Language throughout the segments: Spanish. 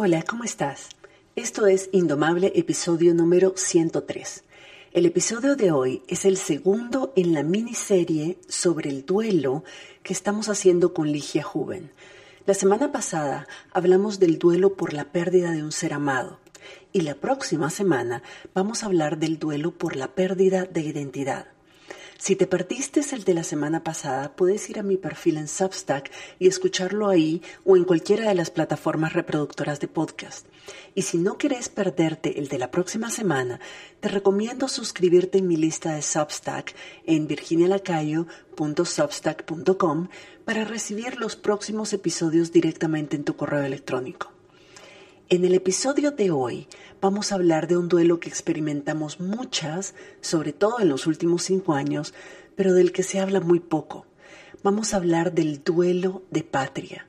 Hola, ¿cómo estás? Esto es Indomable, episodio número 103. El episodio de hoy es el segundo en la miniserie sobre el duelo que estamos haciendo con Ligia Juven. La semana pasada hablamos del duelo por la pérdida de un ser amado y la próxima semana vamos a hablar del duelo por la pérdida de identidad. Si te perdiste el de la semana pasada, puedes ir a mi perfil en Substack y escucharlo ahí o en cualquiera de las plataformas reproductoras de podcast. Y si no quieres perderte el de la próxima semana, te recomiendo suscribirte en mi lista de Substack en virginialacayo.substack.com para recibir los próximos episodios directamente en tu correo electrónico. En el episodio de hoy vamos a hablar de un duelo que experimentamos muchas, sobre todo en los últimos cinco años, pero del que se habla muy poco. Vamos a hablar del duelo de patria,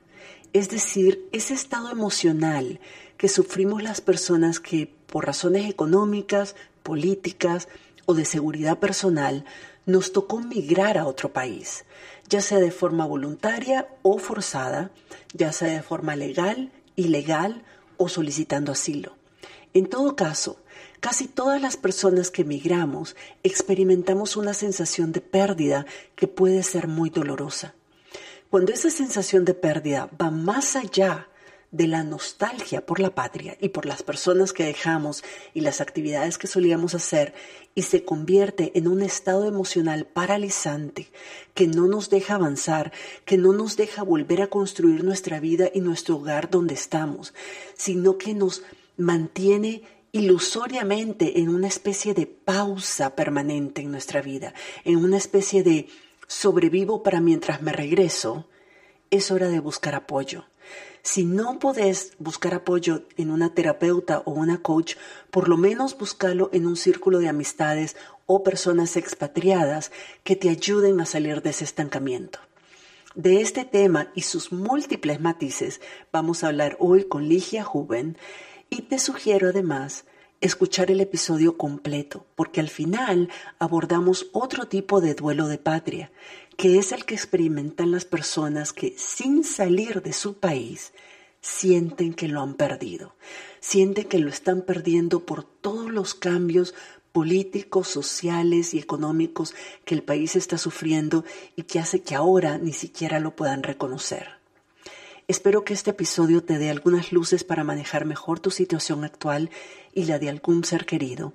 es decir, ese estado emocional que sufrimos las personas que por razones económicas, políticas o de seguridad personal nos tocó migrar a otro país, ya sea de forma voluntaria o forzada, ya sea de forma legal, ilegal o solicitando asilo. En todo caso, casi todas las personas que emigramos experimentamos una sensación de pérdida que puede ser muy dolorosa. Cuando esa sensación de pérdida va más allá de la nostalgia por la patria y por las personas que dejamos y las actividades que solíamos hacer y se convierte en un estado emocional paralizante que no nos deja avanzar, que no nos deja volver a construir nuestra vida y nuestro hogar donde estamos, sino que nos mantiene ilusoriamente en una especie de pausa permanente en nuestra vida, en una especie de sobrevivo para mientras me regreso, es hora de buscar apoyo. Si no podés buscar apoyo en una terapeuta o una coach, por lo menos búscalo en un círculo de amistades o personas expatriadas que te ayuden a salir de ese estancamiento. De este tema y sus múltiples matices vamos a hablar hoy con Ligia Juven y te sugiero además escuchar el episodio completo, porque al final abordamos otro tipo de duelo de patria, que es el que experimentan las personas que sin salir de su país sienten que lo han perdido, sienten que lo están perdiendo por todos los cambios políticos, sociales y económicos que el país está sufriendo y que hace que ahora ni siquiera lo puedan reconocer. Espero que este episodio te dé algunas luces para manejar mejor tu situación actual y la de algún ser querido.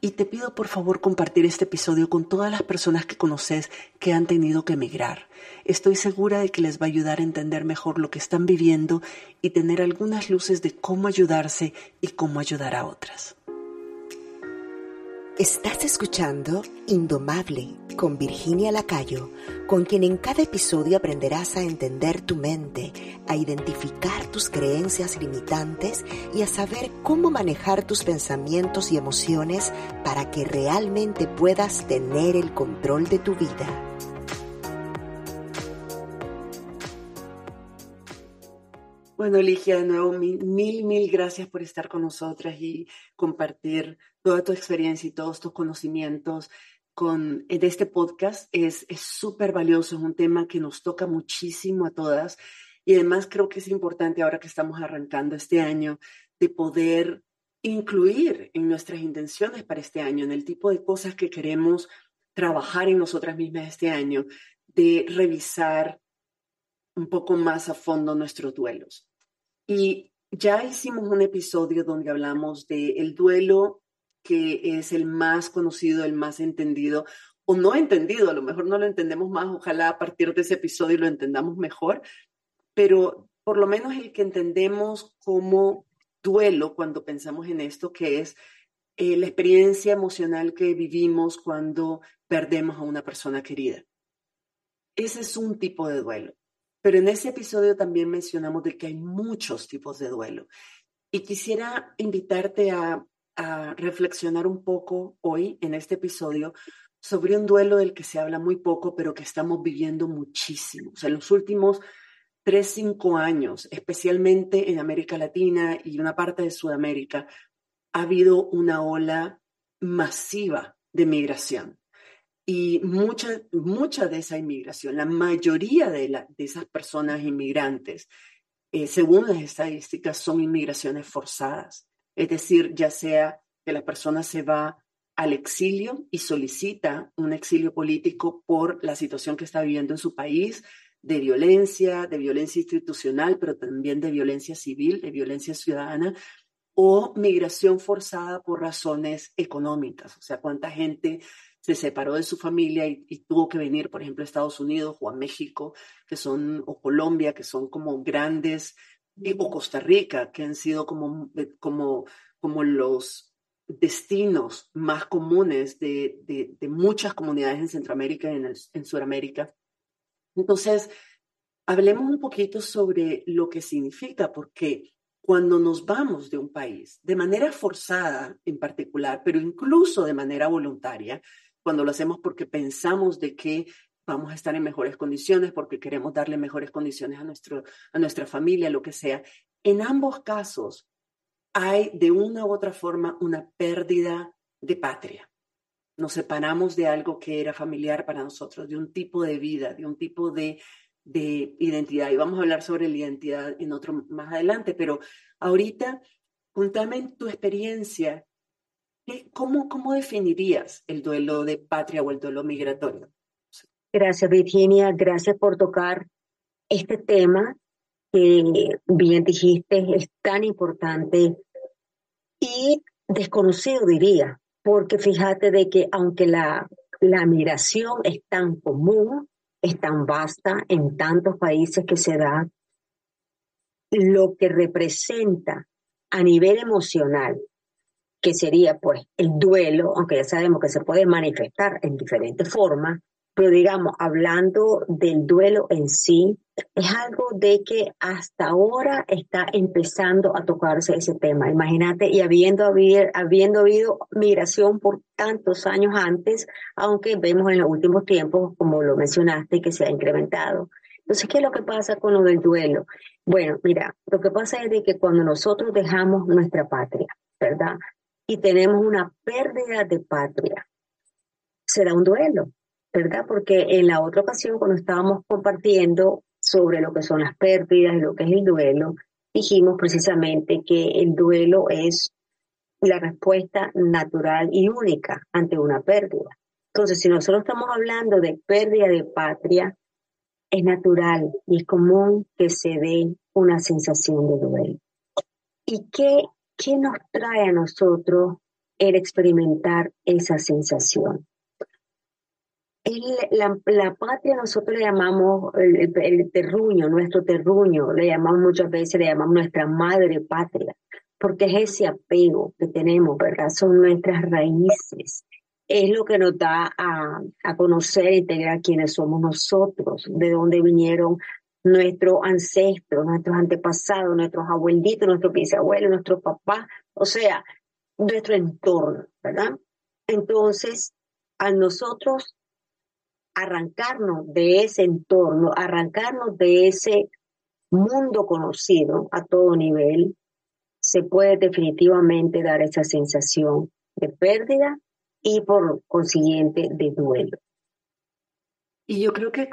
Y te pido por favor compartir este episodio con todas las personas que conoces que han tenido que emigrar. Estoy segura de que les va a ayudar a entender mejor lo que están viviendo y tener algunas luces de cómo ayudarse y cómo ayudar a otras. Estás escuchando Indomable con Virginia Lacayo, con quien en cada episodio aprenderás a entender tu mente, a identificar tus creencias limitantes y a saber cómo manejar tus pensamientos y emociones para que realmente puedas tener el control de tu vida. Bueno, Ligia, de nuevo, mil, mil, gracias por estar con nosotras y compartir toda tu experiencia y todos tus conocimientos con, de este podcast. Es súper valioso, es un tema que nos toca muchísimo a todas y además creo que es importante ahora que estamos arrancando este año de poder incluir en nuestras intenciones para este año, en el tipo de cosas que queremos trabajar en nosotras mismas este año, de revisar un poco más a fondo nuestros duelos. Y ya hicimos un episodio donde hablamos del el duelo que es el más conocido, el más entendido o no entendido, a lo mejor no lo entendemos más, ojalá a partir de ese episodio lo entendamos mejor, pero por lo menos el que entendemos como duelo cuando pensamos en esto, que es eh, la experiencia emocional que vivimos cuando perdemos a una persona querida. Ese es un tipo de duelo. Pero en ese episodio también mencionamos de que hay muchos tipos de duelo. Y quisiera invitarte a, reflexionar un poco hoy en este episodio sobre un duelo del que se habla muy poco, pero que estamos viviendo muchísimo. En los últimos tres, cinco años, especialmente en América Latina y una parte de Sudamérica, ha habido una ola masiva de migración. Y mucha, mucha de esa inmigración, la mayoría de, de esas personas inmigrantes, eh, según las estadísticas, son inmigraciones forzadas. Es decir, ya sea que la persona se va al exilio y solicita un exilio político por la situación que está viviendo en su país, de violencia, de violencia institucional, pero también de violencia civil, de violencia ciudadana, o migración forzada por razones económicas. O sea, cuánta gente se separó de su familia y, tuvo que venir, por ejemplo, a Estados Unidos o a México, que son, o Colombia, que son como grandes, o Costa Rica, que han sido como, como, como los destinos más comunes de, de, muchas comunidades en Centroamérica y en, en Sudamérica. Entonces, hablemos un poquito sobre lo que significa, porque cuando nos vamos de un país, de manera forzada en particular, pero incluso de manera voluntaria, cuando lo hacemos porque pensamos de que vamos a estar en mejores condiciones, porque queremos darle mejores condiciones a, nuestro, a nuestra familia, lo que sea, en ambos casos hay de una u otra forma una pérdida de patria. Nos separamos de algo que era familiar para nosotros, de un tipo de vida, de un tipo de, de identidad. Y vamos a hablar sobre la identidad en otro más adelante, pero ahorita, contame tu experiencia. ¿Cómo, ¿Cómo definirías el duelo de patria o el duelo migratorio? Gracias, Virginia. Gracias por tocar este tema que bien dijiste es tan importante y desconocido diría, porque fíjate de que aunque la, la migración es tan común, es tan vasta en tantos países que se da, lo que representa a nivel emocional, que sería pues el duelo, aunque ya sabemos que se puede manifestar en diferentes formas, pero digamos, hablando del duelo en sí, es algo de que hasta ahora está empezando a tocarse ese tema. Imagínate, y habiendo, habiendo habido migración por tantos años antes, aunque vemos en los últimos tiempos, como lo mencionaste, que se ha incrementado. Entonces, ¿qué es lo que pasa con lo del duelo? Bueno, mira, lo que pasa es de que cuando nosotros dejamos nuestra patria, ¿verdad? Y tenemos una pérdida de patria, se da un duelo ¿verdad? Porque en la otra ocasión, cuando estábamos compartiendo sobre lo que son las pérdidas y lo que es el duelo, dijimos precisamente que el duelo es la respuesta natural y única ante una pérdida. Entonces, si nosotros estamos hablando de pérdida de patria, es natural y es común que se dé una sensación de duelo. ¿Y qué, qué nos trae a nosotros el experimentar esa sensación? La, la, patria nosotros le llamamos el, terruño, nuestro terruño, le llamamos muchas veces, le llamamos nuestra madre patria, porque es ese apego que tenemos, ¿verdad? Son nuestras raíces. Es lo que nos da a, a conocer integrar quiénes somos nosotros, de dónde vinieron nuestros ancestros, nuestros antepasados, nuestros abuelitos, nuestros bisabuelos, nuestros papás, o sea, nuestro entorno, ¿verdad? Entonces, a nosotros arrancarnos de ese entorno, arrancarnos de ese mundo conocido a todo nivel, se puede definitivamente dar esa sensación de pérdida y por consiguiente de duelo. Y yo creo que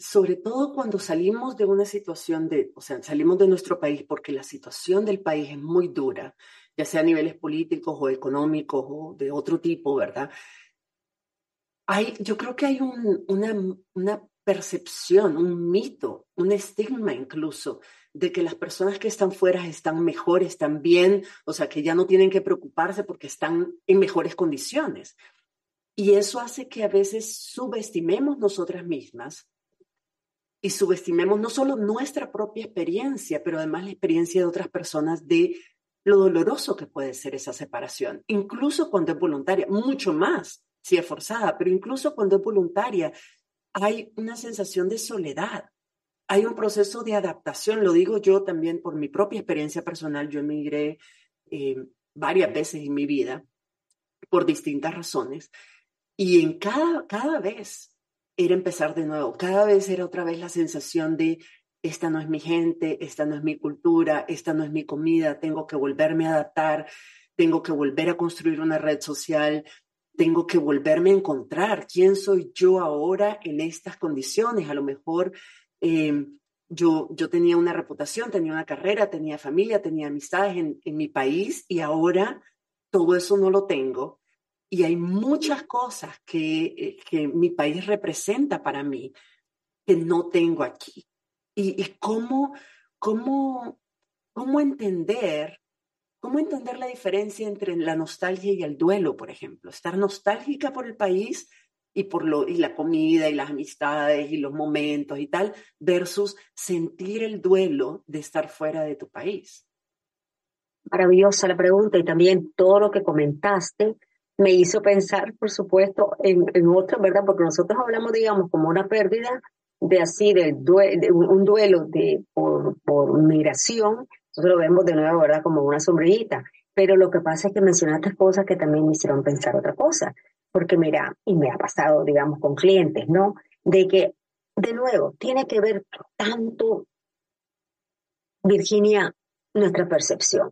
sobre todo cuando salimos de una situación de, o sea, salimos de nuestro país porque la situación del país es muy dura, ya sea a niveles políticos o económicos o de otro tipo, ¿verdad? Hay, yo creo que hay una, percepción, un mito, un estigma incluso, de que las personas que están fuera están mejor, están bien, o sea, que ya no tienen que preocuparse porque están en mejores condiciones. Y eso hace que a veces subestimemos nosotras mismas y subestimemos no solo nuestra propia experiencia, pero además la experiencia de otras personas de lo doloroso que puede ser esa separación, incluso cuando es voluntaria, mucho más si es forzada, pero incluso cuando es voluntaria, hay una sensación de soledad. Hay un proceso de adaptación, lo digo yo también por mi propia experiencia personal. Yo emigré eh, varias veces en mi vida por distintas razones y en cada, cada vez era empezar de nuevo, cada vez era otra vez la sensación de esta no es mi gente, esta no es mi cultura, esta no es mi comida, tengo que volverme a adaptar, tengo que volver a construir una red social, tengo que volverme a encontrar quién soy yo ahora en estas condiciones. A lo mejor em, yo, yo tenía una reputación, tenía una carrera, tenía familia, tenía amistades en, en mi país y ahora todo eso no lo tengo. Y hay muchas cosas que, eh, que mi país representa para mí que no tengo aquí. Y, y cómo, cómo, cómo entender ¿Cómo entender la diferencia entre la nostalgia y el duelo, por ejemplo? Estar nostálgica por el país y por lo y la comida y las amistades y los momentos y tal versus sentir el duelo de estar fuera de tu país. Maravillosa la pregunta y también todo lo que comentaste me hizo pensar, por supuesto, en, en otro, ¿verdad? Porque nosotros hablamos, digamos, como una pérdida de así, del de un duelo de, por migración, nosotros lo vemos de nuevo, ¿verdad? Como una sombrillita. Pero lo que pasa es que mencionaste cosas que también me hicieron pensar otra cosa. Porque mira, y me ha pasado, digamos, con clientes, ¿no? De que, de nuevo, tiene que ver tanto, Virginia, nuestra percepción.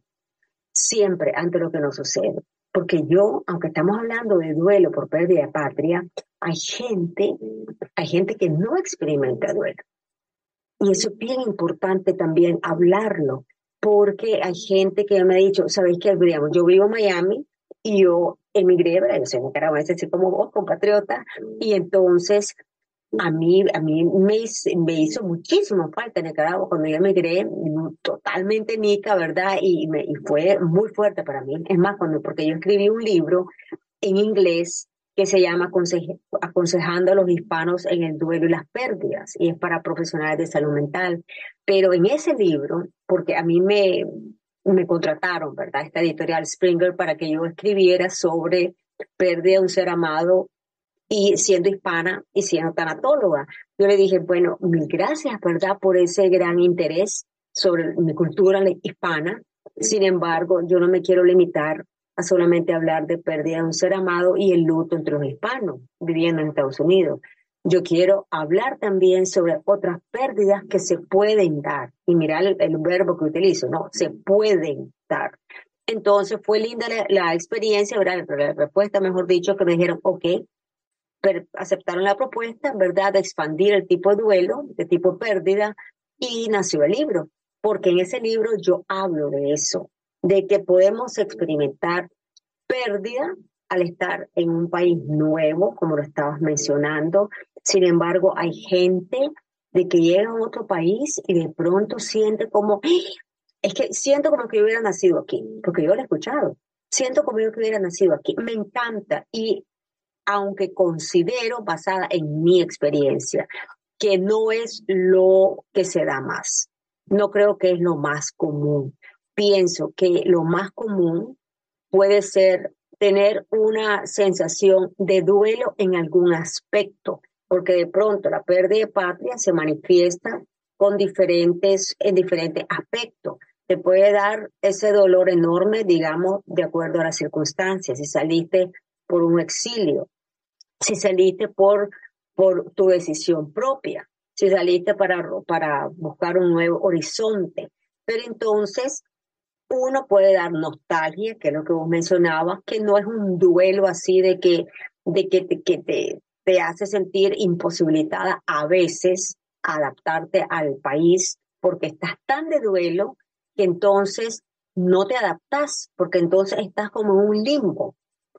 Siempre ante lo que nos sucede. Porque yo, aunque estamos hablando de duelo por pérdida de patria, hay gente, hay gente que no experimenta duelo. Y eso es bien importante también hablarlo, porque hay gente que me ha dicho, ¿sabéis qué? Digamos, yo vivo en Miami y yo emigré, yo soy nicaragüense, así como vos, compatriota, y entonces a mí, a mí me, me hizo muchísimo falta Nicaragua cuando yo emigré, totalmente nica, ¿verdad? Y, me, y fue muy fuerte para mí. Es más, cuando, porque yo escribí un libro en inglés que se llama Aconsejando a los hispanos en el duelo y las pérdidas, y es para profesionales de salud mental. Pero en ese libro, porque a mí me, me contrataron, ¿verdad? Esta editorial Springer para que yo escribiera sobre pérdida de un ser amado y siendo hispana y siendo tanatóloga. Yo le dije, bueno, mil gracias, ¿verdad? Por ese gran interés sobre mi cultura hispana. Sin embargo, yo no me quiero limitar a solamente hablar de pérdida de un ser amado y el luto entre los hispanos viviendo en Estados Unidos. Yo quiero hablar también sobre otras pérdidas que se pueden dar. Y mirar el, verbo que utilizo, ¿no? Se pueden dar. Entonces fue linda la, experiencia, ¿verdad? La respuesta, mejor dicho, que me dijeron, ok, aceptaron la propuesta, ¿verdad? De expandir el tipo de duelo, de tipo pérdida, y nació el libro. Porque en ese libro yo hablo de eso, de que podemos experimentar pérdida al estar en un país nuevo, como lo estabas mencionando. Sin embargo, hay gente de que llega a otro país y de pronto siente como, es que siento como que hubiera nacido aquí, porque yo lo he escuchado. Siento como yo que hubiera nacido aquí. Me encanta y aunque considero, basada en mi experiencia, que no es lo que se da más. No creo que es lo más común pienso que lo más común puede ser tener una sensación de duelo en algún aspecto, porque de pronto la pérdida de patria se manifiesta con diferentes, en diferentes aspectos. Te puede dar ese dolor enorme, digamos, de acuerdo a las circunstancias. Si saliste por un exilio, si saliste por, por tu decisión propia, si saliste para, para buscar un nuevo horizonte. Pero entonces uno puede dar nostalgia, que es lo que vos mencionabas, que no es un duelo así de que, de que, que te, te hace sentir imposibilitada a veces adaptarte al país porque estás tan de duelo que entonces no te adaptas, porque entonces estás como en un limbo.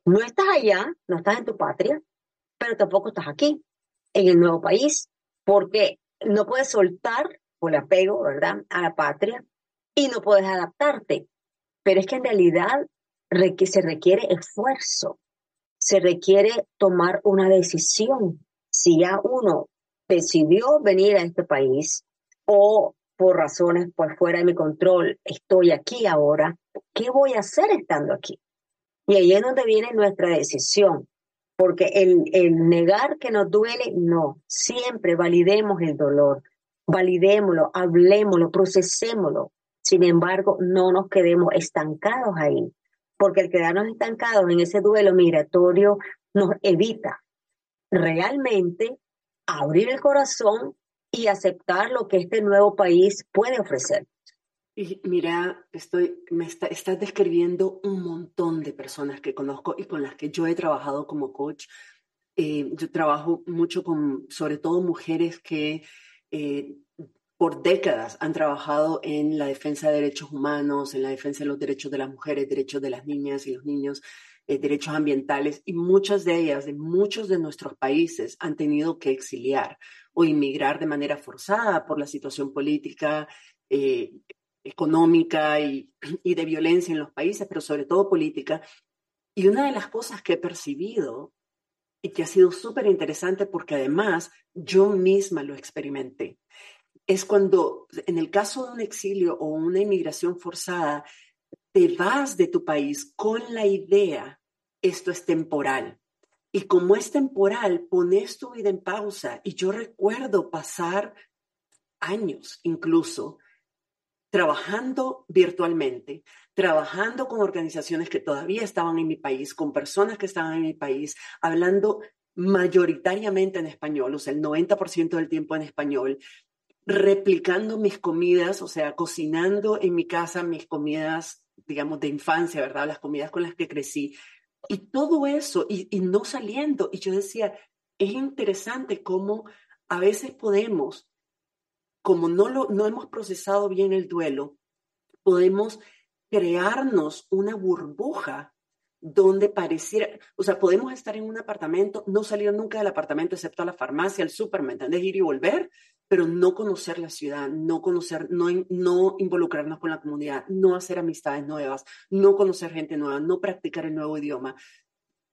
No estás allá, no estás en tu patria, pero tampoco estás aquí, en el nuevo país, porque no puedes soltar por el apego, ¿verdad?, a la patria, y no puedes adaptarte. Pero es que en realidad se requiere esfuerzo, se requiere tomar una decisión. Si ya uno decidió venir a este país o por razones por fuera de mi control estoy aquí ahora, ¿qué voy a hacer estando aquí? Y ahí es donde viene nuestra decisión, porque el, el negar que nos duele, no, siempre validemos el dolor, validémoslo, hablemoslo, procesémoslo, sin embargo, no nos quedemos estancados ahí, porque el quedarnos estancados en ese duelo migratorio nos evita realmente abrir el corazón y aceptar lo que este nuevo país puede ofrecer. Y mira, estoy, me está, estás describiendo un montón de personas que conozco y con las que yo he trabajado como coach. Eh, yo trabajo mucho con, sobre todo, mujeres que eh, por décadas han trabajado en la defensa de derechos humanos, en la defensa de los derechos de las mujeres, derechos de las niñas y los niños, eh, derechos ambientales, y muchas de ellas, de muchos de nuestros países, han tenido que exiliar o inmigrar de manera forzada por la situación política, eh, económica y, y de violencia en los países, pero sobre todo política. Y una de las cosas que he percibido y que ha sido súper interesante porque además yo misma lo experimenté es cuando, en el caso de un exilio o una inmigración forzada, te vas de tu país con la idea, esto es temporal. Y como es temporal, pones tu vida en pausa. Y yo recuerdo pasar años incluso trabajando virtualmente, trabajando con organizaciones que todavía estaban en mi país, con personas que estaban en mi país, hablando mayoritariamente en español, o sea, el 90% del tiempo en español, replicando mis comidas, o sea, cocinando en mi casa mis comidas, digamos, de infancia, ¿verdad? Las comidas con las que crecí. Y todo eso, y, no saliendo. Y yo decía, es interesante cómo a veces podemos, como no, lo, no hemos procesado bien el duelo, podemos crearnos una burbuja donde pareciera, o sea, podemos estar en un apartamento, no salir nunca del apartamento excepto a la farmacia, al súper, ¿me? Ir y volver, pero no conocer la ciudad, no conocer, no, no involucrarnos con la comunidad, no hacer amistades nuevas, no conocer gente nueva, no practicar el nuevo idioma.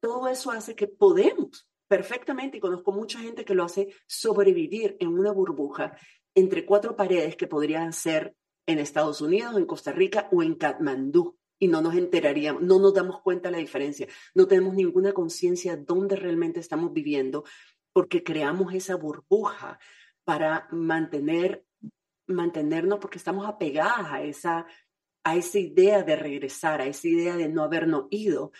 Todo eso hace que podemos perfectamente, y conozco mucha gente que lo hace, sobrevivir en una burbuja entre cuatro paredes que podrían ser en Estados Unidos, en Costa Rica o en Katmandú. Y no nos enteraríamos, no nos damos cuenta de la diferencia, no tenemos ninguna conciencia de dónde realmente estamos viviendo, porque creamos esa burbuja para mantener, mantenernos, porque estamos apegadas a esa, a esa idea de regresar, a esa idea de no habernos ido,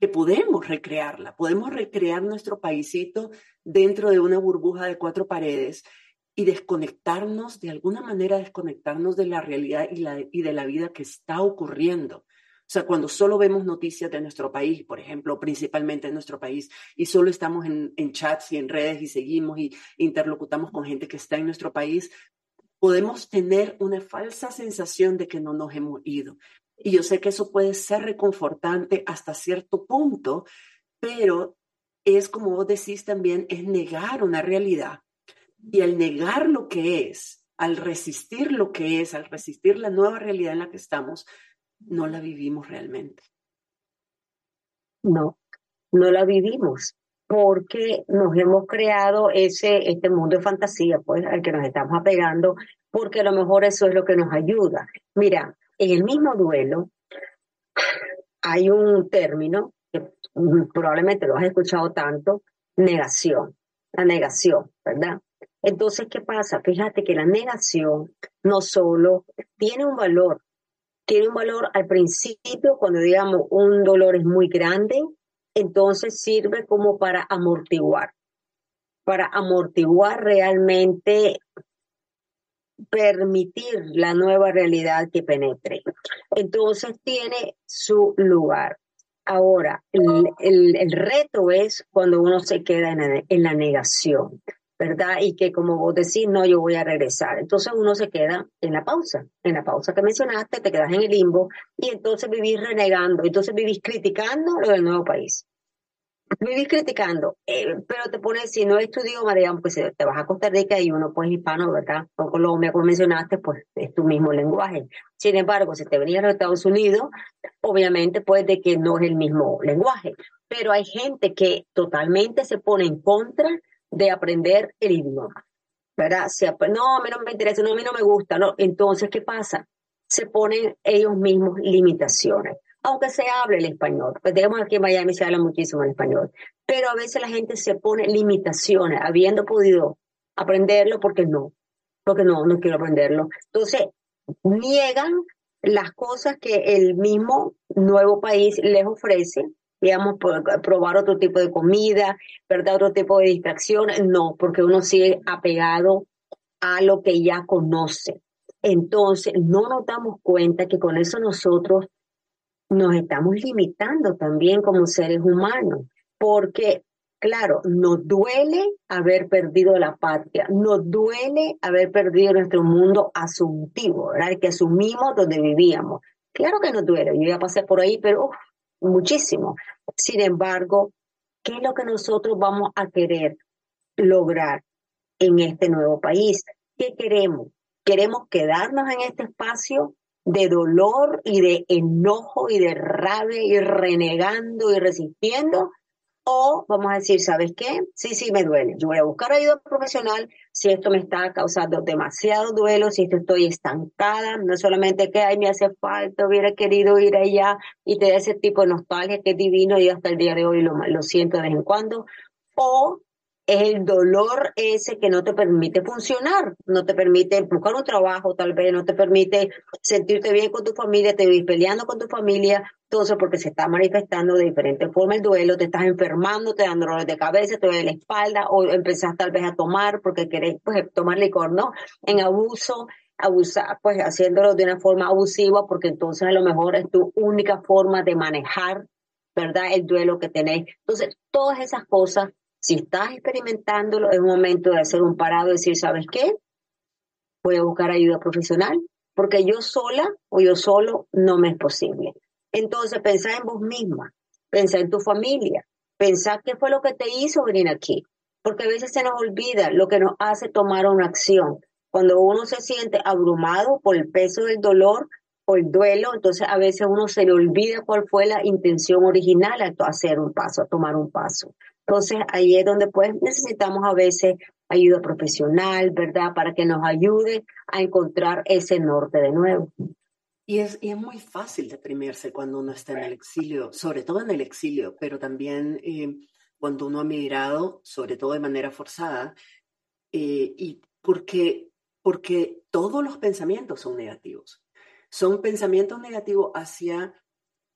que podemos recrearla, podemos recrear nuestro paisito dentro de una burbuja de cuatro paredes y desconectarnos, de alguna manera desconectarnos de la realidad y, la, y de la vida que está ocurriendo. O sea, cuando solo vemos noticias de nuestro país, por ejemplo, principalmente en nuestro país, y solo estamos en, chats y en redes y seguimos y interlocutamos con gente que está en nuestro país, podemos tener una falsa sensación de que no nos hemos ido. Y yo sé que eso puede ser reconfortante hasta cierto punto, pero es como vos decís también, es negar una realidad. Y al negar lo que es, al resistir lo que es, al resistir la nueva realidad en la que estamos, no la vivimos realmente. No, no la vivimos porque nos hemos creado ese, este mundo de fantasía, pues, al que nos estamos apegando, porque a lo mejor eso es lo que nos ayuda. Mira, en el mismo duelo hay un término que probablemente lo has escuchado tanto, negación, la negación, ¿verdad? Entonces, ¿qué pasa? Fíjate que la negación no solo tiene un valor tiene un valor al principio, cuando digamos un dolor es muy grande, entonces sirve como para amortiguar, para amortiguar realmente, permitir la nueva realidad que penetre. Entonces tiene su lugar. Ahora, el, reto es cuando uno se queda en la negación. ¿Verdad? Y que como vos decís, no, yo voy a regresar. Entonces uno se queda en la pausa, en la pausa que mencionaste, te quedas en el limbo y entonces vivís renegando, entonces vivís criticando lo del nuevo país. Vivís criticando, eh, pero te pones, si no es tu idioma, digamos que si te vas a Costa Rica y uno pues hispano, ¿verdad? O Colombia, como mencionaste, pues es tu mismo lenguaje. Sin embargo, si te venías a los Estados Unidos, obviamente pues de que no es el mismo lenguaje. Pero hay gente que totalmente se pone en contra de aprender el idioma. ¿Verdad? no, a mí no me interesa, no, a mí no me gusta, ¿no? Entonces, ¿qué pasa? Se ponen ellos mismos limitaciones, aunque se hable el español. Pues digamos aquí en Miami se habla muchísimo el español, pero a veces la gente se pone limitaciones, habiendo podido aprenderlo, porque no, porque no, no quiero aprenderlo. Entonces, niegan las cosas que el mismo nuevo país les ofrece digamos, probar otro tipo de comida, ¿verdad? Otro tipo de distracción. No, porque uno sigue apegado a lo que ya conoce. Entonces, no nos damos cuenta que con eso nosotros nos estamos limitando también como seres humanos, porque Claro, nos duele haber perdido la patria, nos duele haber perdido nuestro mundo asuntivo, ¿verdad? El que asumimos donde vivíamos. Claro que nos duele, yo ya pasé por ahí, pero muchísimo. Sin embargo, ¿qué es lo que nosotros vamos a querer lograr en este nuevo país? ¿Qué queremos? ¿Queremos quedarnos en este espacio de dolor y de enojo y de rabia y renegando y resistiendo? O vamos a decir, ¿sabes qué? Sí, sí, me duele. Yo voy a buscar ayuda profesional si esto me está causando demasiado duelo, si esto estoy estancada, no solamente que, ay, me hace falta, hubiera querido ir allá y te da ese tipo de nostalgia que es divino y hasta el día de hoy lo, lo siento de vez en cuando. O es el dolor ese que no te permite funcionar, no te permite buscar un trabajo, tal vez no te permite sentirte bien con tu familia, te ves peleando con tu familia, eso porque se está manifestando de diferente forma el duelo, te estás enfermando, te dan dolores de cabeza, te duele la espalda, o empezás tal vez a tomar porque querés pues, tomar licor, ¿no? En abuso, abusar, pues haciéndolo de una forma abusiva, porque entonces a lo mejor es tu única forma de manejar, ¿verdad? El duelo que tenés. Entonces, todas esas cosas si estás experimentándolo, es un momento de hacer un parado y decir, ¿sabes qué? Voy a buscar ayuda profesional, porque yo sola o yo solo no me es posible. Entonces, pensá en vos misma, pensá en tu familia, pensá qué fue lo que te hizo venir aquí, porque a veces se nos olvida lo que nos hace tomar una acción. Cuando uno se siente abrumado por el peso del dolor o el duelo, entonces a veces uno se le olvida cuál fue la intención original a hacer un paso, a tomar un paso. Entonces ahí es donde pues necesitamos a veces ayuda profesional, ¿verdad? Para que nos ayude a encontrar ese norte de nuevo. Y es, y es muy fácil deprimirse cuando uno está en el exilio, sobre todo en el exilio, pero también eh, cuando uno ha migrado, sobre todo de manera forzada, eh, y porque, porque todos los pensamientos son negativos. Son pensamientos negativos hacia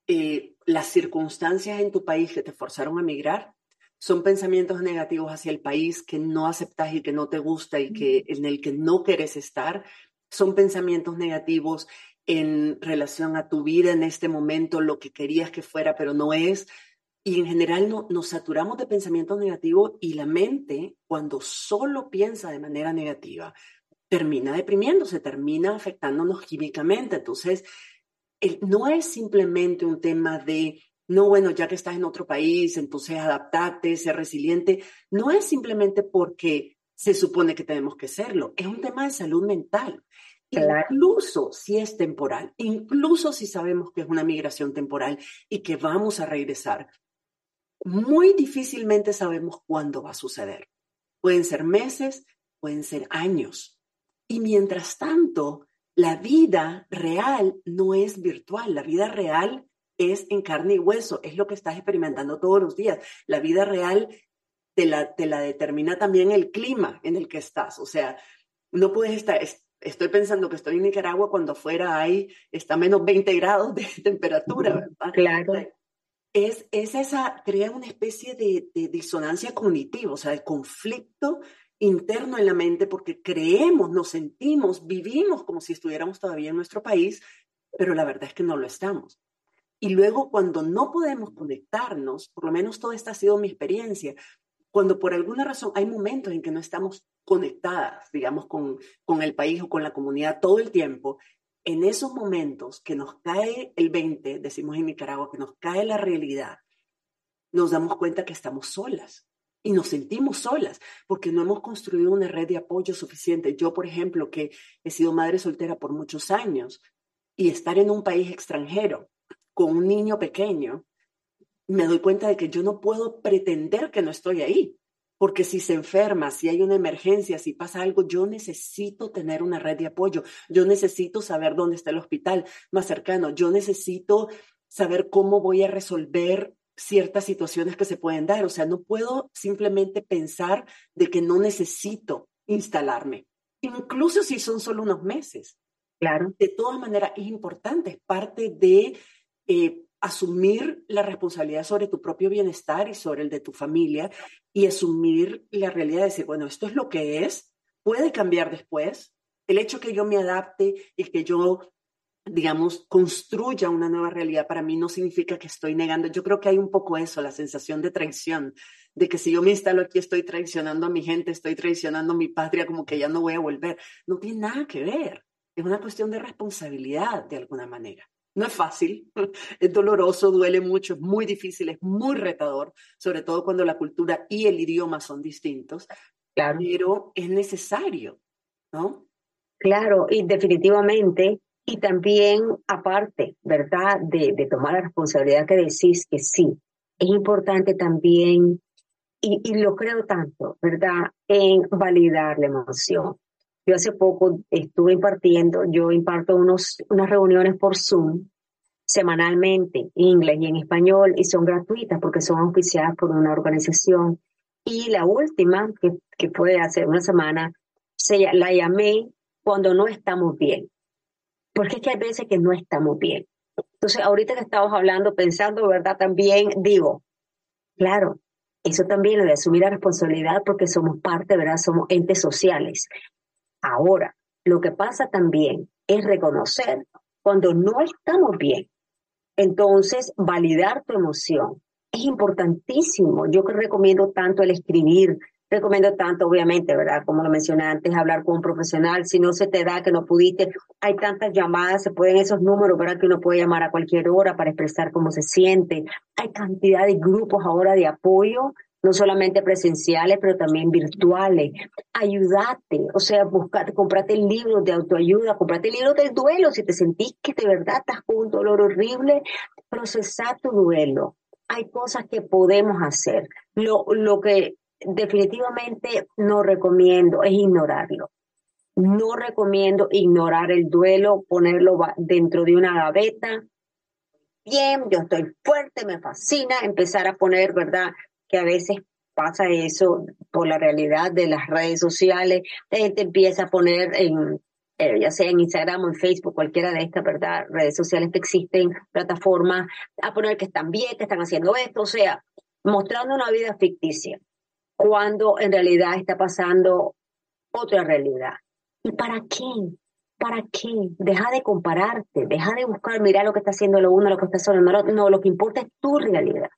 eh, las circunstancias en tu país que te forzaron a migrar, son pensamientos negativos hacia el país que no aceptas y que no te gusta y que en el que no quieres estar. Son pensamientos negativos en relación a tu vida en este momento, lo que querías que fuera, pero no es. Y en general no, nos saturamos de pensamientos negativos y la mente, cuando solo piensa de manera negativa, termina deprimiéndose, termina afectándonos químicamente. Entonces, no es simplemente un tema de no, bueno, ya que estás en otro país, entonces adaptate, ser resiliente. No es simplemente porque se supone que tenemos que serlo, es un tema de salud mental. Incluso si es temporal, incluso si sabemos que es una migración temporal y que vamos a regresar, muy difícilmente sabemos cuándo va a suceder. Pueden ser meses, pueden ser años. Y mientras tanto, la vida real no es virtual, la vida real es en carne y hueso, es lo que estás experimentando todos los días. La vida real te la, te la determina también el clima en el que estás. O sea, no puedes estar, estoy pensando que estoy en Nicaragua cuando afuera hay, está menos 20 grados de temperatura, ¿verdad? Claro. Es, es esa, crea una especie de, de disonancia cognitiva, o sea, de conflicto interno en la mente porque creemos, nos sentimos, vivimos como si estuviéramos todavía en nuestro país, pero la verdad es que no lo estamos. Y luego cuando no podemos conectarnos, por lo menos toda esta ha sido mi experiencia, cuando por alguna razón hay momentos en que no estamos conectadas, digamos, con, con el país o con la comunidad todo el tiempo, en esos momentos que nos cae el 20, decimos en Nicaragua, que nos cae la realidad, nos damos cuenta que estamos solas y nos sentimos solas porque no hemos construido una red de apoyo suficiente. Yo, por ejemplo, que he sido madre soltera por muchos años y estar en un país extranjero con un niño pequeño, me doy cuenta de que yo no puedo pretender que no estoy ahí, porque si se enferma, si hay una emergencia, si pasa algo, yo necesito tener una red de apoyo, yo necesito saber dónde está el hospital más cercano, yo necesito saber cómo voy a resolver ciertas situaciones que se pueden dar, o sea, no puedo simplemente pensar de que no necesito instalarme, incluso si son solo unos meses. Claro. De todas maneras, es importante, es parte de eh, asumir la responsabilidad sobre tu propio bienestar y sobre el de tu familia y asumir la realidad de decir, bueno, esto es lo que es, puede cambiar después. El hecho que yo me adapte y que yo digamos, construya una nueva realidad, para mí no significa que estoy negando. Yo creo que hay un poco eso, la sensación de traición, de que si yo me instalo aquí estoy traicionando a mi gente, estoy traicionando a mi patria, como que ya no voy a volver. No tiene nada que ver. Es una cuestión de responsabilidad, de alguna manera. No es fácil, es doloroso, duele mucho, es muy difícil, es muy retador, sobre todo cuando la cultura y el idioma son distintos, claro. pero es necesario, ¿no? Claro, y definitivamente y también, aparte, ¿verdad?, de, de, tomar la responsabilidad que decís que sí, es importante también, y, y, lo creo tanto, ¿verdad?, en validar la emoción. Yo hace poco estuve impartiendo, yo imparto unos, unas reuniones por Zoom semanalmente en inglés y en español y son gratuitas porque son auspiciadas por una organización. Y la última, que, que fue hace una semana, se, la llamé cuando no estamos bien porque es que hay veces que no estamos bien. Entonces, ahorita que estamos hablando, pensando, ¿verdad? También digo, claro, eso también lo de asumir la responsabilidad porque somos parte, ¿verdad? Somos entes sociales. Ahora, lo que pasa también es reconocer cuando no estamos bien. Entonces, validar tu emoción es importantísimo. Yo que recomiendo tanto el escribir, recomiendo tanto, obviamente, ¿verdad? Como lo mencioné antes, hablar con un profesional. Si no se te da, que no pudiste, hay tantas llamadas, se pueden esos números, ¿verdad? Que uno puede llamar a cualquier hora para expresar cómo se siente. Hay cantidad de grupos ahora de apoyo, no solamente presenciales, pero también virtuales. Ayúdate, o sea, buscate, comprate libros de autoayuda, comprate libros del duelo. Si te sentís que de verdad estás con un dolor horrible, procesar tu duelo. Hay cosas que podemos hacer. Lo, lo que definitivamente no recomiendo es ignorarlo. No recomiendo ignorar el duelo, ponerlo dentro de una gaveta. Bien, yo estoy fuerte, me fascina empezar a poner, ¿verdad? Que a veces pasa eso por la realidad de las redes sociales. La gente empieza a poner en, eh, ya sea en Instagram o en Facebook, cualquiera de estas, ¿verdad? Redes sociales que existen, plataformas, a poner que están bien, que están haciendo esto, o sea, mostrando una vida ficticia cuando en realidad está pasando otra realidad. ¿Y para qué? ¿Para qué? Deja de compararte, deja de buscar, mirar lo que está haciendo lo uno, lo que está haciendo lo otro. No, lo que importa es tu realidad.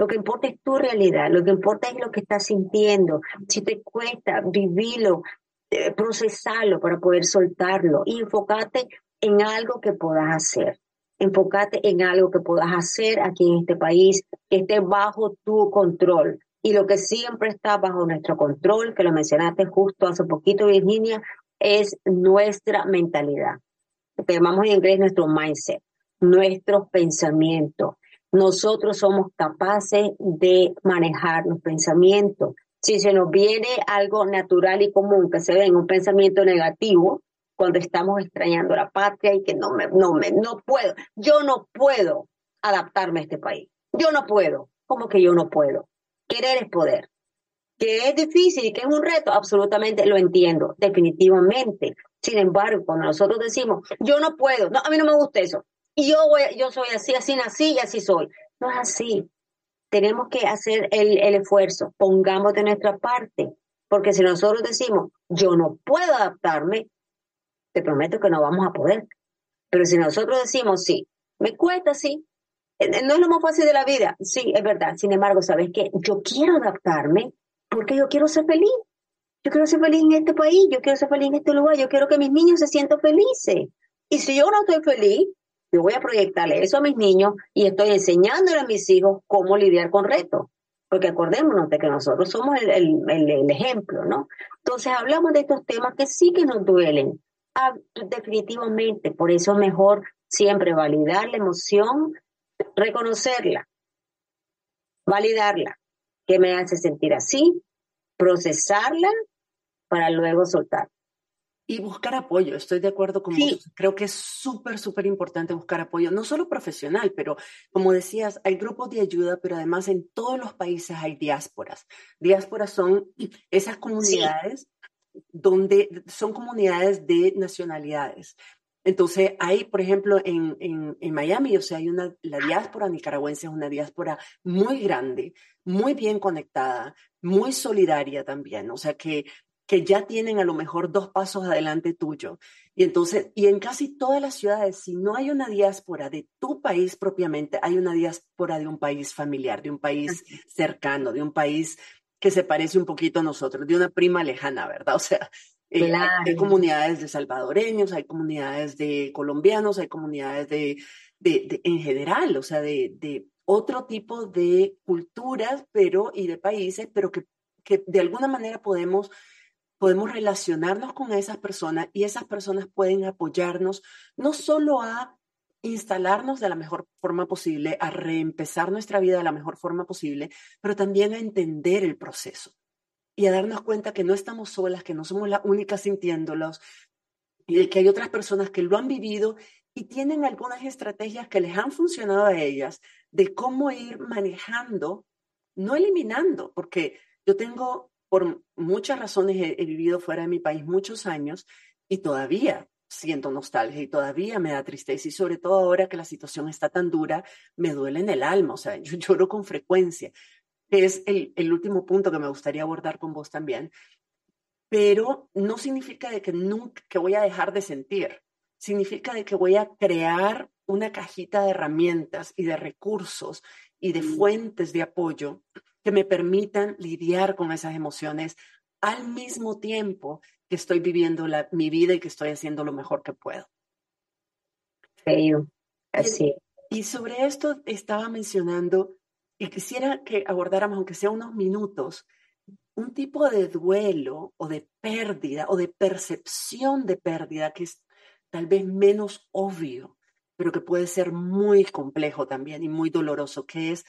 Lo que importa es tu realidad, lo que importa es lo que estás sintiendo. Si te cuesta vivirlo, eh, procesarlo para poder soltarlo y en algo que puedas hacer. Enfócate en algo que puedas hacer aquí en este país, que esté bajo tu control. Y lo que siempre está bajo nuestro control, que lo mencionaste justo hace poquito, Virginia, es nuestra mentalidad. Lo que llamamos en inglés nuestro mindset, nuestros pensamientos. Nosotros somos capaces de manejar los pensamientos. Si se nos viene algo natural y común que se ve en un pensamiento negativo, cuando estamos extrañando la patria y que no me, no me, no puedo, yo no puedo adaptarme a este país. Yo no puedo. ¿Cómo que yo no puedo? Querer es poder. Que es difícil y que es un reto, absolutamente lo entiendo, definitivamente. Sin embargo, cuando nosotros decimos, yo no puedo, no, a mí no me gusta eso, y yo, voy, yo soy así, así nací y así soy. No es así. Tenemos que hacer el, el esfuerzo, pongamos de nuestra parte, porque si nosotros decimos, yo no puedo adaptarme, te prometo que no vamos a poder. Pero si nosotros decimos, sí, me cuesta, sí, eh, no es lo más fácil de la vida, sí, es verdad. Sin embargo, ¿sabes qué? Yo quiero adaptarme porque yo quiero ser feliz. Yo quiero ser feliz en este país, yo quiero ser feliz en este lugar, yo quiero que mis niños se sientan felices. Y si yo no estoy feliz, yo voy a proyectarle eso a mis niños y estoy enseñándole a mis hijos cómo lidiar con retos. Porque acordémonos de que nosotros somos el, ejemplo, ¿no? Entonces hablamos de estos temas que sí que nos duelen. Ah, definitivamente, por eso es mejor siempre validar la emoción, reconocerla, validarla, que me hace sentir así, procesarla para luego soltar. Y buscar apoyo, estoy de acuerdo con vos. Creo que es súper, súper importante buscar apoyo, no solo profesional, pero como decías, hay grupos de ayuda, pero además en todos los países hay diásporas. Diásporas son esas comunidades donde son comunidades de nacionalidades. Entonces, hay, por ejemplo, en, en, Miami, o sea, hay una, la diáspora nicaragüense es una diáspora muy grande, muy bien conectada, muy solidaria también, o sea, que, que ya tienen a lo mejor dos pasos adelante tuyo. Y entonces, y en casi todas las ciudades, si no hay una diáspora de tu país propiamente, hay una diáspora de un país familiar, de un país cercano, de un país que se parece un poquito a nosotros, de una prima lejana, ¿verdad? O sea, eh, hay, comunidades de salvadoreños, hay comunidades de colombianos, hay comunidades de, de, en general, o sea, de, de otro tipo de culturas, pero y de países, pero que, que de alguna manera podemos podemos relacionarnos con esas personas y esas personas pueden apoyarnos no solo a instalarnos de la mejor forma posible, a reempezar nuestra vida de la mejor forma posible, pero también a entender el proceso y a darnos cuenta que no estamos solas, que no somos las únicas sintiéndolos y que hay otras personas que lo han vivido y tienen algunas estrategias que les han funcionado a ellas de cómo ir manejando, no eliminando, porque yo tengo por muchas razones he, vivido fuera de mi país muchos años y todavía siento nostalgia y todavía me da tristeza y sobre todo ahora que la situación está tan dura, me duele en el alma, o sea, yo lloro con frecuencia. Es el, el último punto que me gustaría abordar con vos también, pero no significa de que nunca que voy a dejar de sentir, significa de que voy a crear una cajita de herramientas y de recursos y de fuentes de apoyo que me permitan lidiar con esas emociones al mismo tiempo que estoy viviendo la, mi vida y que estoy haciendo lo mejor que puedo. Así. Y, sobre esto estaba mencionando, y quisiera que abordáramos, aunque sea unos minutos, un tipo de duelo o de pérdida o de percepción de pérdida que es tal vez menos obvio, pero que puede ser muy complejo también y muy doloroso, que es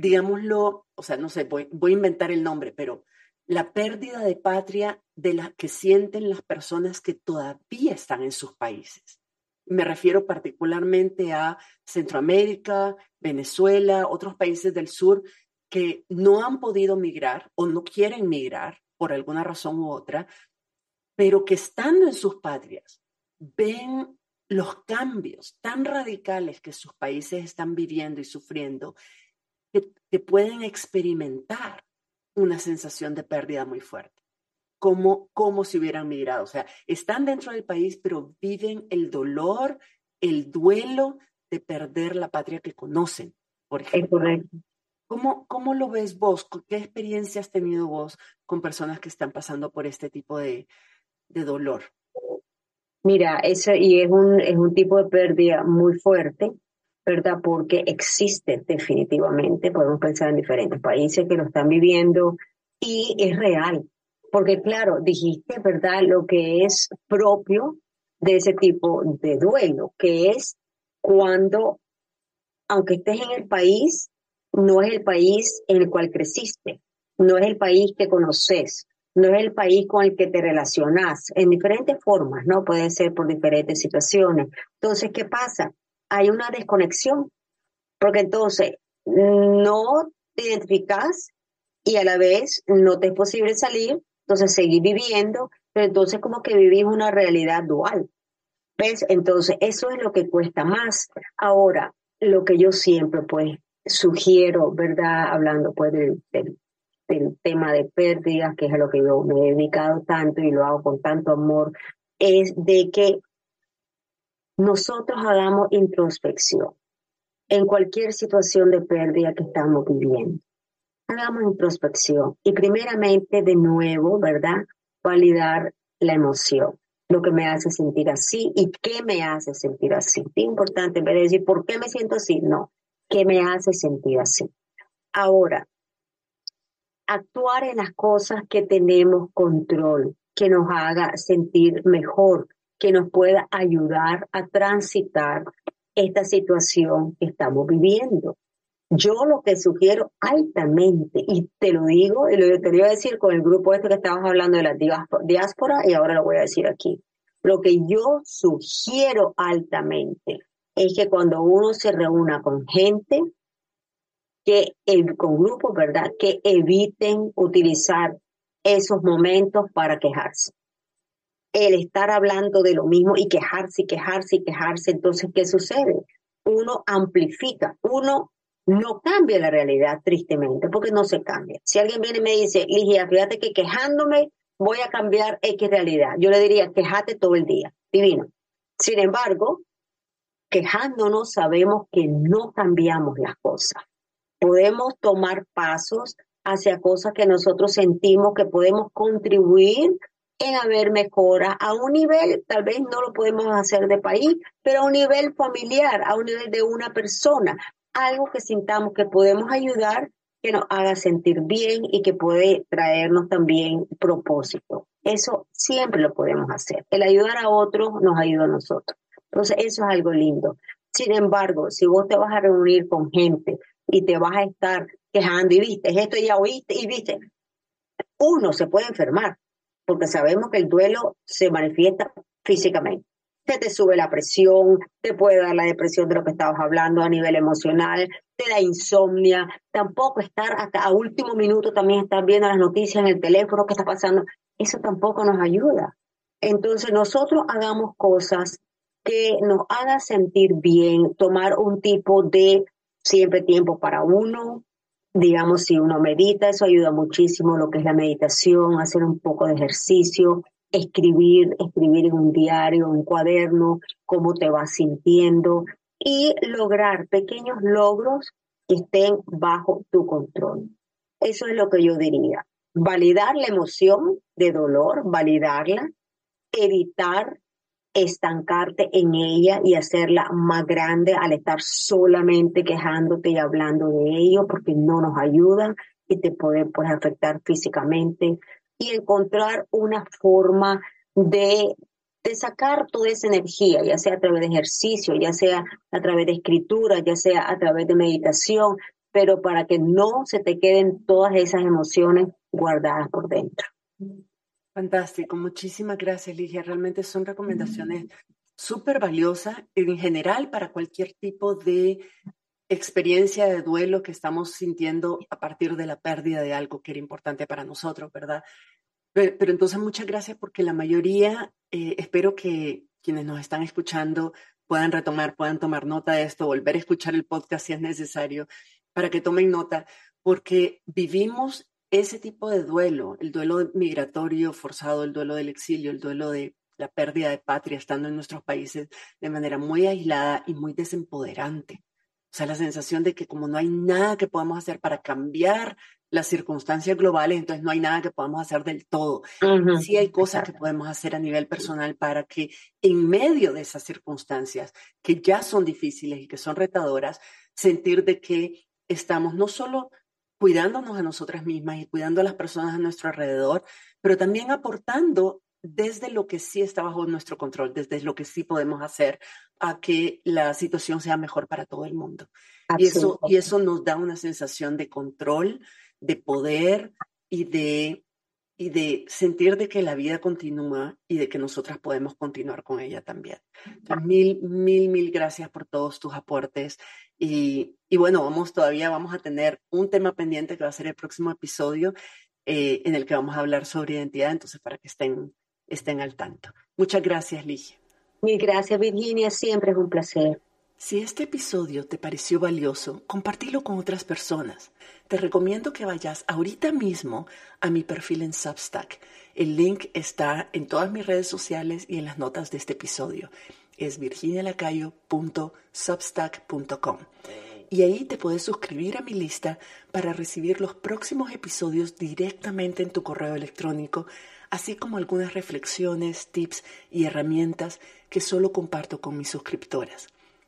digámoslo, o sea, no sé, voy, a inventar el nombre, pero la pérdida de patria de la que sienten las personas que todavía están en sus países. Me refiero particularmente a Centroamérica, Venezuela, otros países del sur que no han podido migrar o no quieren migrar por alguna razón u otra, pero que estando en sus patrias ven los cambios tan radicales que sus países están viviendo y sufriendo que, pueden experimentar una sensación de pérdida muy fuerte, como, como si hubieran migrado. O sea, están dentro del país, pero viven el dolor, el duelo de perder la patria que conocen, por ejemplo. ¿Cómo, ¿Cómo lo ves vos? ¿Qué experiencia has tenido vos con personas que están pasando por este tipo de, de dolor? Mira, eso y es un, es un tipo de pérdida muy fuerte ¿verdad? Porque existe definitivamente, podemos pensar en diferentes países que lo están viviendo y es real, porque claro, dijiste, ¿verdad? Lo que es propio de ese tipo de duelo, que es cuando, aunque estés en el país, no es el país en el cual creciste, no es el país que conoces, no es el país con el que te relacionas, en diferentes formas, ¿no? Puede ser por diferentes situaciones. Entonces, ¿qué pasa? Hay una desconexión, porque entonces no te identificas y a la vez no te es posible salir, entonces seguir viviendo, pero entonces como que vivís una realidad dual. ¿Ves? Entonces eso es lo que cuesta más. Ahora, lo que yo siempre pues sugiero, ¿verdad? Hablando pues del, del, del tema de pérdidas, que es a lo que yo me he dedicado tanto y lo hago con tanto amor, es de que nosotros hagamos introspección en cualquier situación de pérdida que estamos viviendo. Hagamos introspección y primeramente de nuevo, ¿verdad? Validar la emoción, lo que me hace sentir así y qué me hace sentir así. Es importante, en vez de decir, ¿por qué me siento así? No, ¿qué me hace sentir así? Ahora, actuar en las cosas que tenemos control, que nos haga sentir mejor, que nos pueda ayudar a transitar esta situación que estamos viviendo. Yo lo que sugiero altamente, y te lo digo, y lo te iba a decir con el grupo este que estabas hablando de la diáspora, y ahora lo voy a decir aquí. Lo que yo sugiero altamente es que cuando uno se reúna con gente, que con grupos, ¿verdad? Que eviten utilizar esos momentos para quejarse el estar hablando de lo mismo y quejarse y quejarse y quejarse, entonces, ¿qué sucede? Uno amplifica, uno no cambia la realidad tristemente, porque no se cambia. Si alguien viene y me dice, Ligia, fíjate que quejándome voy a cambiar X realidad. Yo le diría, quejate todo el día, divino. Sin embargo, quejándonos sabemos que no cambiamos las cosas. Podemos tomar pasos hacia cosas que nosotros sentimos que podemos contribuir en haber mejora a un nivel, tal vez no lo podemos hacer de país, pero a un nivel familiar, a un nivel de una persona, algo que sintamos que podemos ayudar, que nos haga sentir bien y que puede traernos también propósito. Eso siempre lo podemos hacer. El ayudar a otros nos ayuda a nosotros. Entonces, eso es algo lindo. Sin embargo, si vos te vas a reunir con gente y te vas a estar quejando y viste, esto ya oíste y viste, uno se puede enfermar, porque sabemos que el duelo se manifiesta físicamente. Se te sube la presión, te puede dar la depresión de lo que estabas hablando a nivel emocional, te da insomnia, tampoco estar hasta a último minuto también estar viendo las noticias en el teléfono, qué está pasando, eso tampoco nos ayuda. Entonces nosotros hagamos cosas que nos hagan sentir bien, tomar un tipo de siempre tiempo para uno, digamos, si uno medita, eso ayuda muchísimo, lo que es la meditación, hacer un poco de ejercicio, escribir, escribir en un diario, un cuaderno, cómo te vas sintiendo y lograr pequeños logros que estén bajo tu control. Eso es lo que yo diría. Validar la emoción de dolor, validarla, evitar estancarte en ella y hacerla más grande al estar solamente quejándote y hablando de ello porque no nos ayuda y te puede pues, afectar físicamente y encontrar una forma de, de sacar toda esa energía, ya sea a través de ejercicio, ya sea a través de escritura, ya sea a través de meditación, pero para que no se te queden todas esas emociones guardadas por dentro. Fantástico, muchísimas gracias, Ligia. Realmente son recomendaciones súper valiosas en general para cualquier tipo de experiencia de duelo que estamos sintiendo a partir de la pérdida de algo que era importante para nosotros, ¿verdad? Pero, entonces muchas gracias porque la mayoría, eh, espero que quienes nos están escuchando puedan retomar, puedan tomar nota de esto, volver a escuchar el podcast si es necesario, para que tomen nota, porque vivimos ese tipo de duelo, el duelo migratorio forzado, el duelo del exilio, el duelo de la pérdida de patria estando en nuestros países de manera muy aislada y muy desempoderante. O sea, la sensación de que como no hay nada que podamos hacer para cambiar las circunstancias globales, entonces no hay nada que podamos hacer del todo. Sí hay cosas que podemos hacer a nivel personal para que en medio de esas circunstancias que ya son difíciles y que son retadoras, sentir de que estamos no solo cuidándonos a nosotras mismas y cuidando a las personas a nuestro alrededor, pero también aportando desde lo que sí está bajo nuestro control, desde lo que sí podemos hacer a que la situación sea mejor para todo el mundo. Y eso, y eso nos da una sensación de control, de poder y de, y de sentir de que la vida continúa y de que nosotras podemos continuar con ella también. mil, mil, mil gracias por todos tus aportes y, y, bueno, vamos todavía, vamos a tener un tema pendiente que va a ser el próximo episodio eh, en el que vamos a hablar sobre identidad, entonces para que estén, estén al tanto. Muchas gracias, Ligia. Mil gracias, Virginia, siempre es un placer. Si este episodio te pareció valioso, compartilo con otras personas. Te recomiendo que vayas ahorita mismo a mi perfil en Substack. El link está en todas mis redes sociales y en las notas de este episodio es virginialacayo.substack.com. Y ahí te puedes suscribir a mi lista para recibir los próximos episodios directamente en tu correo electrónico, así como algunas reflexiones, tips y herramientas que solo comparto con mis suscriptoras.